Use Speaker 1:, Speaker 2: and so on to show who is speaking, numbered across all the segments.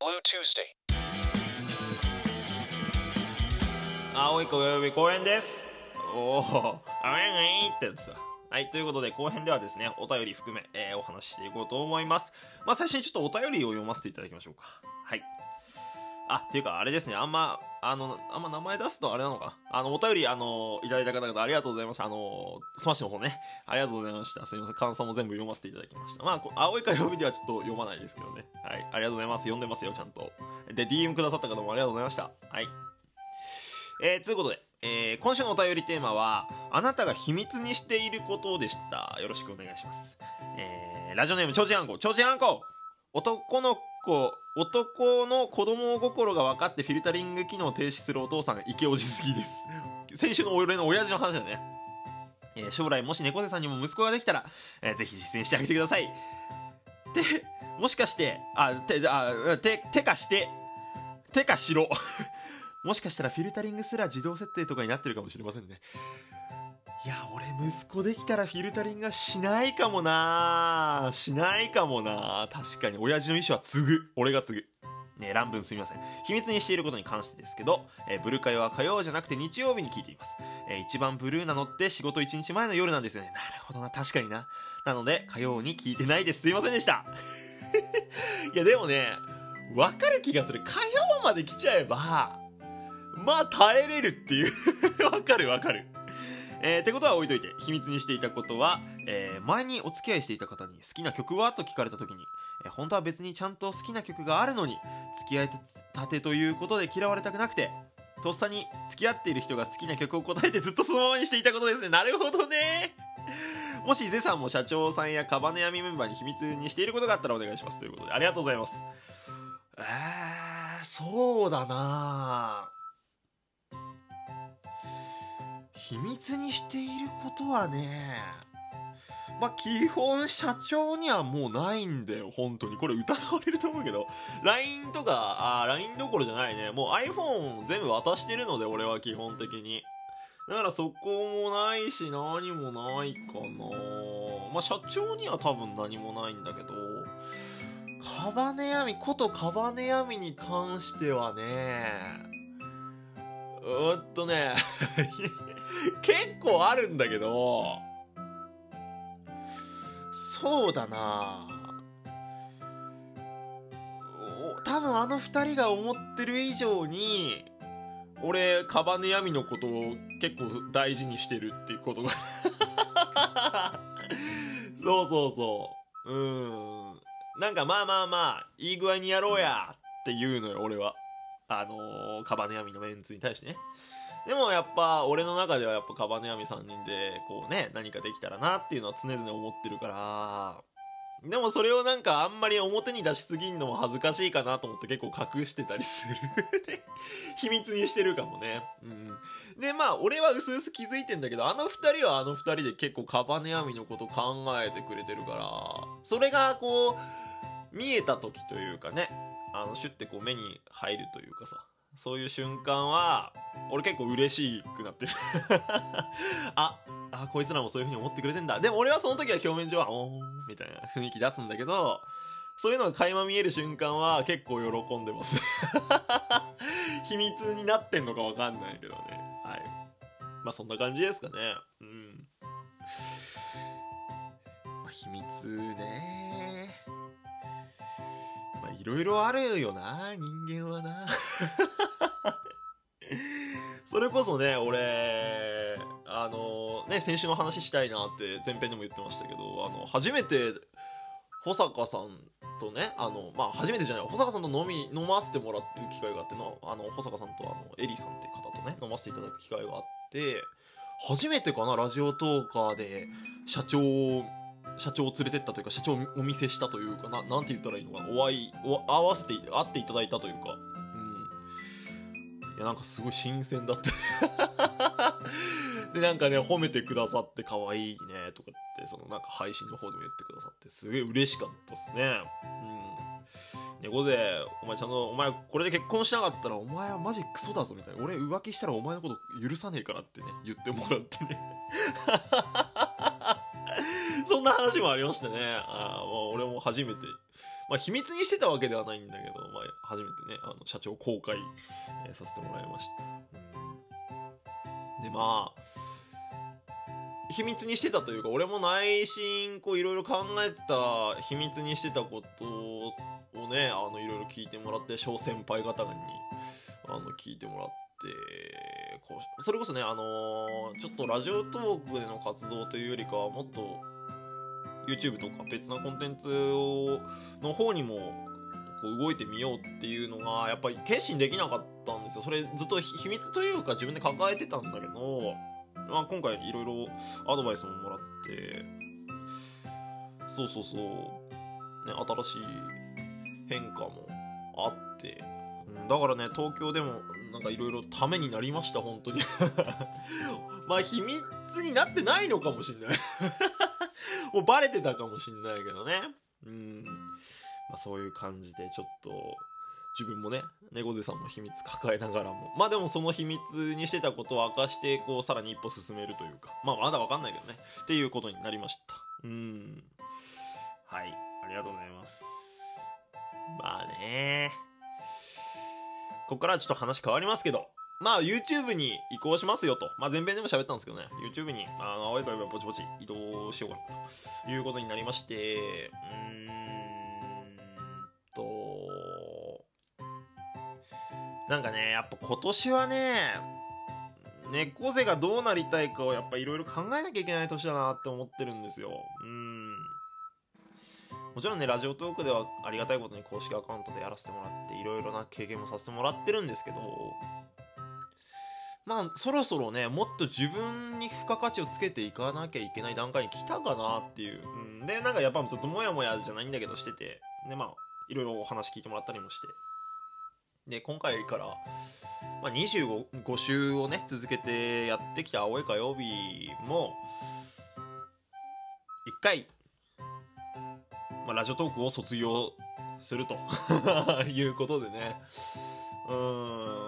Speaker 1: Blue Tuesday.
Speaker 2: 青い子および公園ですおおあれねってやつだはい、ということで後編ではですね、お便り含め、えーお話ししていこうと思います。まあ最初にちょっとお便りを読ませていただきましょうか。はい。あ、っていうかあれですね、あんま、あの、あんま名前出すとあれなのかなあの、お便り、あの、いただいた方々ありがとうございました。あの、スマッシュの方ね、ありがとうございました。すみません、感想も全部読ませていただきました。まあ、青い火曜日ではちょっと読まないですけどね。はい、ありがとうございます。読んでますよ、ちゃんと。で、DM くださった方もありがとうございました。はい。えー、ということで、えー今週のお便りテーマは、あなたが秘密にしていることでした。よろしくお願いします。えー、ラジオネーム、ちょうちんあんこ、ちょうちんあんこ男の子、男の子供心が分かってフィルタリング機能を停止するお父さん、イケオジ好きです。先週の俺の親父の話だね。えー将来もし猫背さんにも息子ができたら、えーぜひ実践してあげてください。て、もしかして、あ、て、あ、て、てかして、てかしろ。もしかしたらフィルタリングすら自動設定とかになってるかもしれませんね。いや、俺息子できたらフィルタリングはしないかもなしないかもな確かに親父の意思は継ぐ。俺が継ぐ。ね乱文すみません。秘密にしていることに関してですけど、えーブルー会は火曜じゃなくて日曜日に聞いています。えー一番ブルーなのって仕事1日前の夜なんですよね。なるほどな、確かにな。なので、火曜に聞いてないです。すいませんでした。いや、でもね、わかる気がする。火曜まで来ちゃえば、まあ耐えれるっていう。わかるわかる。えー、ってことは置いといて、秘密にしていたことは、えー前にお付き合いしていた方に好きな曲は？と聞かれた時に、えー本当は別にちゃんと好きな曲があるのに、付き合いたてということで嫌われたくなくて、とっさに付き合っている人が好きな曲を答えてずっとそのままにしていたことですね。なるほどね。もしゼさんも社長さんやカバネヤミメンバーに秘密にしていることがあったらお願いしますということでありがとうございますえー、そうだな秘密にしていることはねまあ基本社長にはもうないんだよ本当に。これ疑われると思うけど。LINE とかあー LINE どころじゃないね。もう iPhone 全部渡してるので俺は基本的に。だからそこもないし何もないかな。まあ社長には多分何もないんだけど。カバネヤミことカバネヤミに関してはねうーっとね。結構あるんだけど。そうだな。多分あの二人が思ってる以上に俺カバネヤミのことを結構大事にしてるっていうことが。そうそうそう。うん。なんかまあまあまあいい具合にやろうやって言うのよ俺は。あのーカバネヤミのメンツに対してね。でもやっぱ俺の中ではやっぱカバネヤミ3人でこうね何かできたらなっていうのは常々思ってるから。でもそれをなんかあんまり表に出しすぎんのも恥ずかしいかなと思って結構隠してたりする。秘密にしてるかもね。うん。でまあ俺は薄々気づいてんだけどあの二人はあの二人で結構カバネヤミのこと考えてくれてるから。それがこう見えた時というかね。あのシュッてこう目に入るというかさそういう瞬間は俺結構嬉しくなってる。ああこいつらもそういう風に思ってくれてんだ。でも俺はその時は表面上はおーんみたいな雰囲気出すんだけどそういうのが垣間見える瞬間は結構喜んでます。秘密になってんのかわかんないけどね。はい。まあそんな感じですかね。うん。秘密ね。まあいろいろあるよな人間はな。それこそね俺あのね先週の話したいなって前編でも言ってましたけどあの初めて保坂さんとねあのまあ初めてじゃない保坂さんと飲み飲ませてもらう機会があってのあの保坂さんとあのエリさんって方とね飲ませていただく機会があって初めてかなラジオトーカーで社長を社長を連れてったというか社長をお見せしたというかななんて言ったらいいのかな？お会いお会わせて会っていただいたというか。うん。いやなんかすごい新鮮だった。でなんかね褒めてくださって可愛いねとかってそのなんか配信の方でも言ってくださってすげえ嬉しかったっすね。うん。猫背お前ちゃんとお前これで結婚しなかったらお前はマジクソだぞみたいな。俺浮気したらお前のこと許さねえからってね言ってもらってね。そんな話もありましてね。あーもう俺も初めて。まあ秘密にしてたわけではないんだけど、まあ初めてね、あの社長公開、えー、させてもらいました。で、まあ、秘密にしてたというか、俺も内心、こういろいろ考えてた、秘密にしてたことをね、あの、いろいろ聞いてもらって、小先輩方に、あの、聞いてもらって、こう、それこそね、あのー、ちょっとラジオトークでの活動というよりかは、もっと、YouTube とか別なコンテンツを、の方にも、こう動いてみようっていうのが、やっぱり決心できなかったんですよ。それずっと秘密というか自分で抱えてたんだけど、まあ、今回いろいろアドバイスももらって、そうそうそう、ね、新しい変化もあって、うん、だからね、東京でもなんかいろいろためになりました、本当に。まあ、秘密になってないのかもしんない。もうバレてたかもしんないけどね。うん。まあ、そういう感じで、ちょっと、自分もね、猫背さんも秘密抱えながらも。まあでもその秘密にしてたことを明かして、こう、さらに一歩進めるというか。まあまだわかんないけどね。っていうことになりました。うん。はい。ありがとうございます。まあね。ここからはちょっと話変わりますけど。まあ YouTube に移行しますよと。まあ前編でも喋ったんですけどね。YouTube に、あの、青い声がぼちぼち移動しようかなということになりまして、うーんとなんかね、やっぱ今年はね、猫背がどうなりたいかをやっぱいろいろ考えなきゃいけない年だなって思ってるんですよ。うん。もちろんね、ラジオトークではありがたいことに公式アカウントでやらせてもらって、いろいろな経験もさせてもらってるんですけど、まあ、そろそろね、もっと自分に付加価値をつけていかなきゃいけない段階に来たかなっていう。うん、で、なんかやっぱずっともやもやじゃないんだけどして。て、で、まあ、いろいろお話聞いてもらったりもして、で、今回から、まあ、25週をね、続けてやってきた青い火曜日も、一回、まあ、ラジオトークを卒業すると。いうことでね、うーん、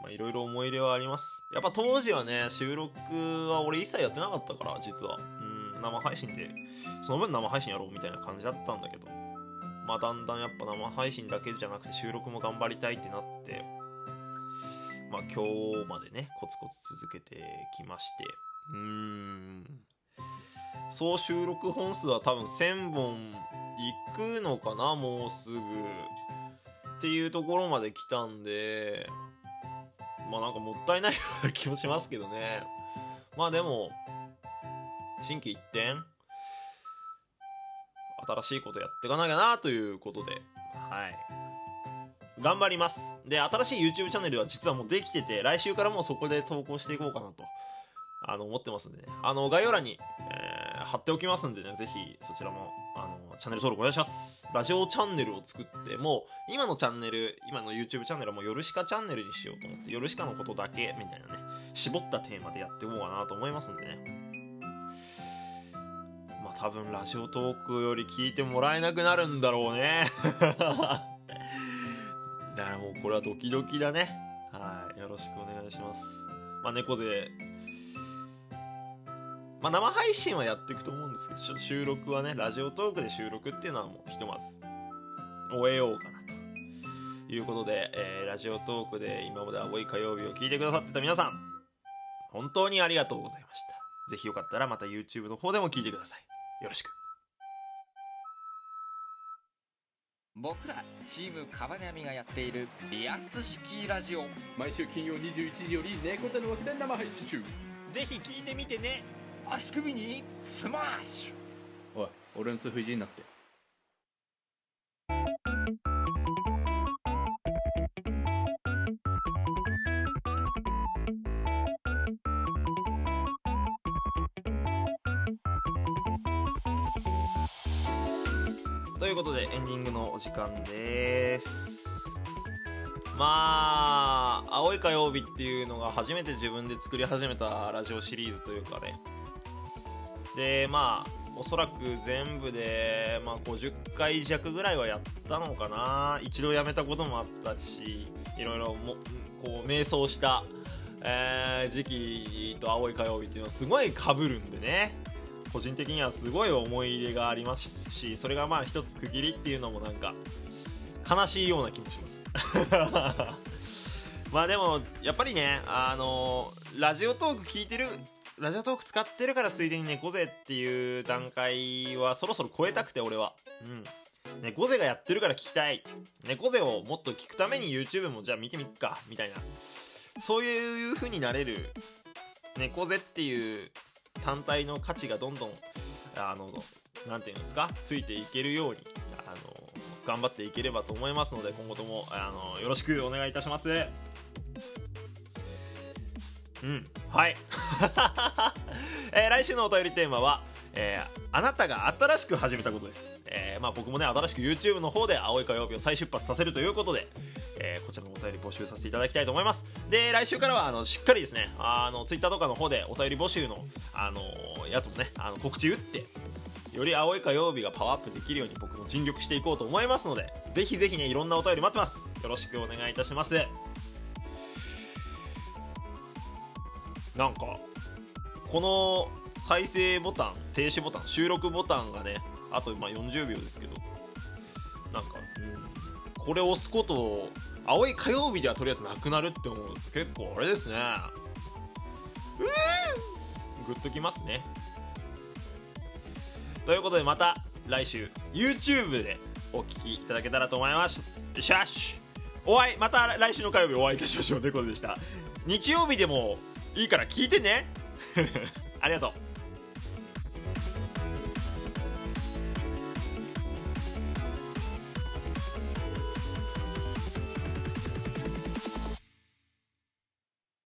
Speaker 2: まあ、いろいろ思い入れはあります。やっぱ当時はね、収録は俺一切やってなかったから、実は。うん、生配信で、その分生配信やろうみたいな感じだったんだけど。まあ、だんだんやっぱ生配信だけじゃなくて収録も頑張りたいってなって、まあ、今日までね、コツコツ続けてきまして、うーん。総収録本数は多分1000本いくのかな、もうすぐ。っていうところまで来たんで、まあなんかもったいないような気もしますけどね。まあでも、新規一点新しいことやっていかなきゃなということで、はい。頑張ります。で、新しい YouTube チャンネルは実はもうできてて、来週からもうそこで投稿していこうかなと、あの、思ってますんでね。あの、概要欄に、えー、貼っておきますんでね、ぜひそちらも、あの、チャンネル登録お願いします。ラジオチャンネルを作って、もう、今のチャンネル、今の YouTube チャンネルはもうヨルシカチャンネルにしようと思って、ヨルシカのことだけ、みたいなね、絞ったテーマでやっていこうかなと思いますんでね。まあ多分ラジオトークより聞いてもらえなくなるんだろうね だからもうこれはドキドキだねはいよろしくお願いしますまあ猫背まあ生配信はやっていくと思うんですけどちょっと収録はねラジオトークで収録っていうのはもうひとまず終えようかなということで、えー、ラジオトークで今まで青い火曜日を聞いてくださってた皆さん本当にありがとうございました。ぜひよかったらまた YouTube の方でも聞いてください。よろしく。
Speaker 1: 僕らチームカバネアミがやっているリアス式ラジオ。
Speaker 3: 毎週金曜21時より猫背の枠で生配信中。
Speaker 2: ぜひ聞いてみてね
Speaker 1: 足首にスマッシ
Speaker 3: ュ。おい俺の通風いじんなって。
Speaker 2: ということでエンディングのお時間です。まあ青い火曜日っていうのが初めて自分で作り始めたラジオシリーズというかねでまあおそらく全部で、まあ、50回弱ぐらいはやったのかな。一度やめたこともあったしいろいろもこう迷走した、えー、時期と青い火曜日っていうのはすごい被るんでね。個人的にはすごい思い入れがありますしそれがまあ一つ区切りっていうのもなんか悲しいような気もします。まあでもやっぱりねあのラジオトーク聞いてるラジオトーク使ってるからついでに猫背っていう段階はそろそろ超えたくて俺は。うん。猫背がやってるから聞きたい。猫背をもっと聞くために YouTube もじゃあ見てみっか。みたいな。そういう風になれる。猫背っていう単体の価値がどんどんあのなんていうんですか？ついていけるようにあの頑張っていければと思いますので今後ともあのよろしくお願いいたします。うん。はい、えー来週のお便りテーマはえーあなたが新しく始めたことです、えーまあ、僕もね新しく YouTube の方で青い火曜日を再出発させるということで、えーこちらのお便り募集させていただきたいと思います。で来週からはあのしっかりですねあの Twitter とかの方でお便り募集の、あのやつもねあの告知打ってより青い火曜日がパワーアップできるように僕も尽力していこうと思いますのでぜひぜひねいろんなお便り待ってます。よろしくお願いいたします。なんかこの再生ボタン停止ボタン収録ボタンがねあとまあ40秒ですけどなんか、うん、これ押すことを青い火曜日ではとりあえずなくなるって思うと結構あれですね。うーん。グッときますね。ということでまた来週 YouTube でお聞きいただけたらと思います。シャッシュお会いまた来週の火曜日お会いいたしましょう。ということでした。日曜日でもいいから聞いてね。ありがとう。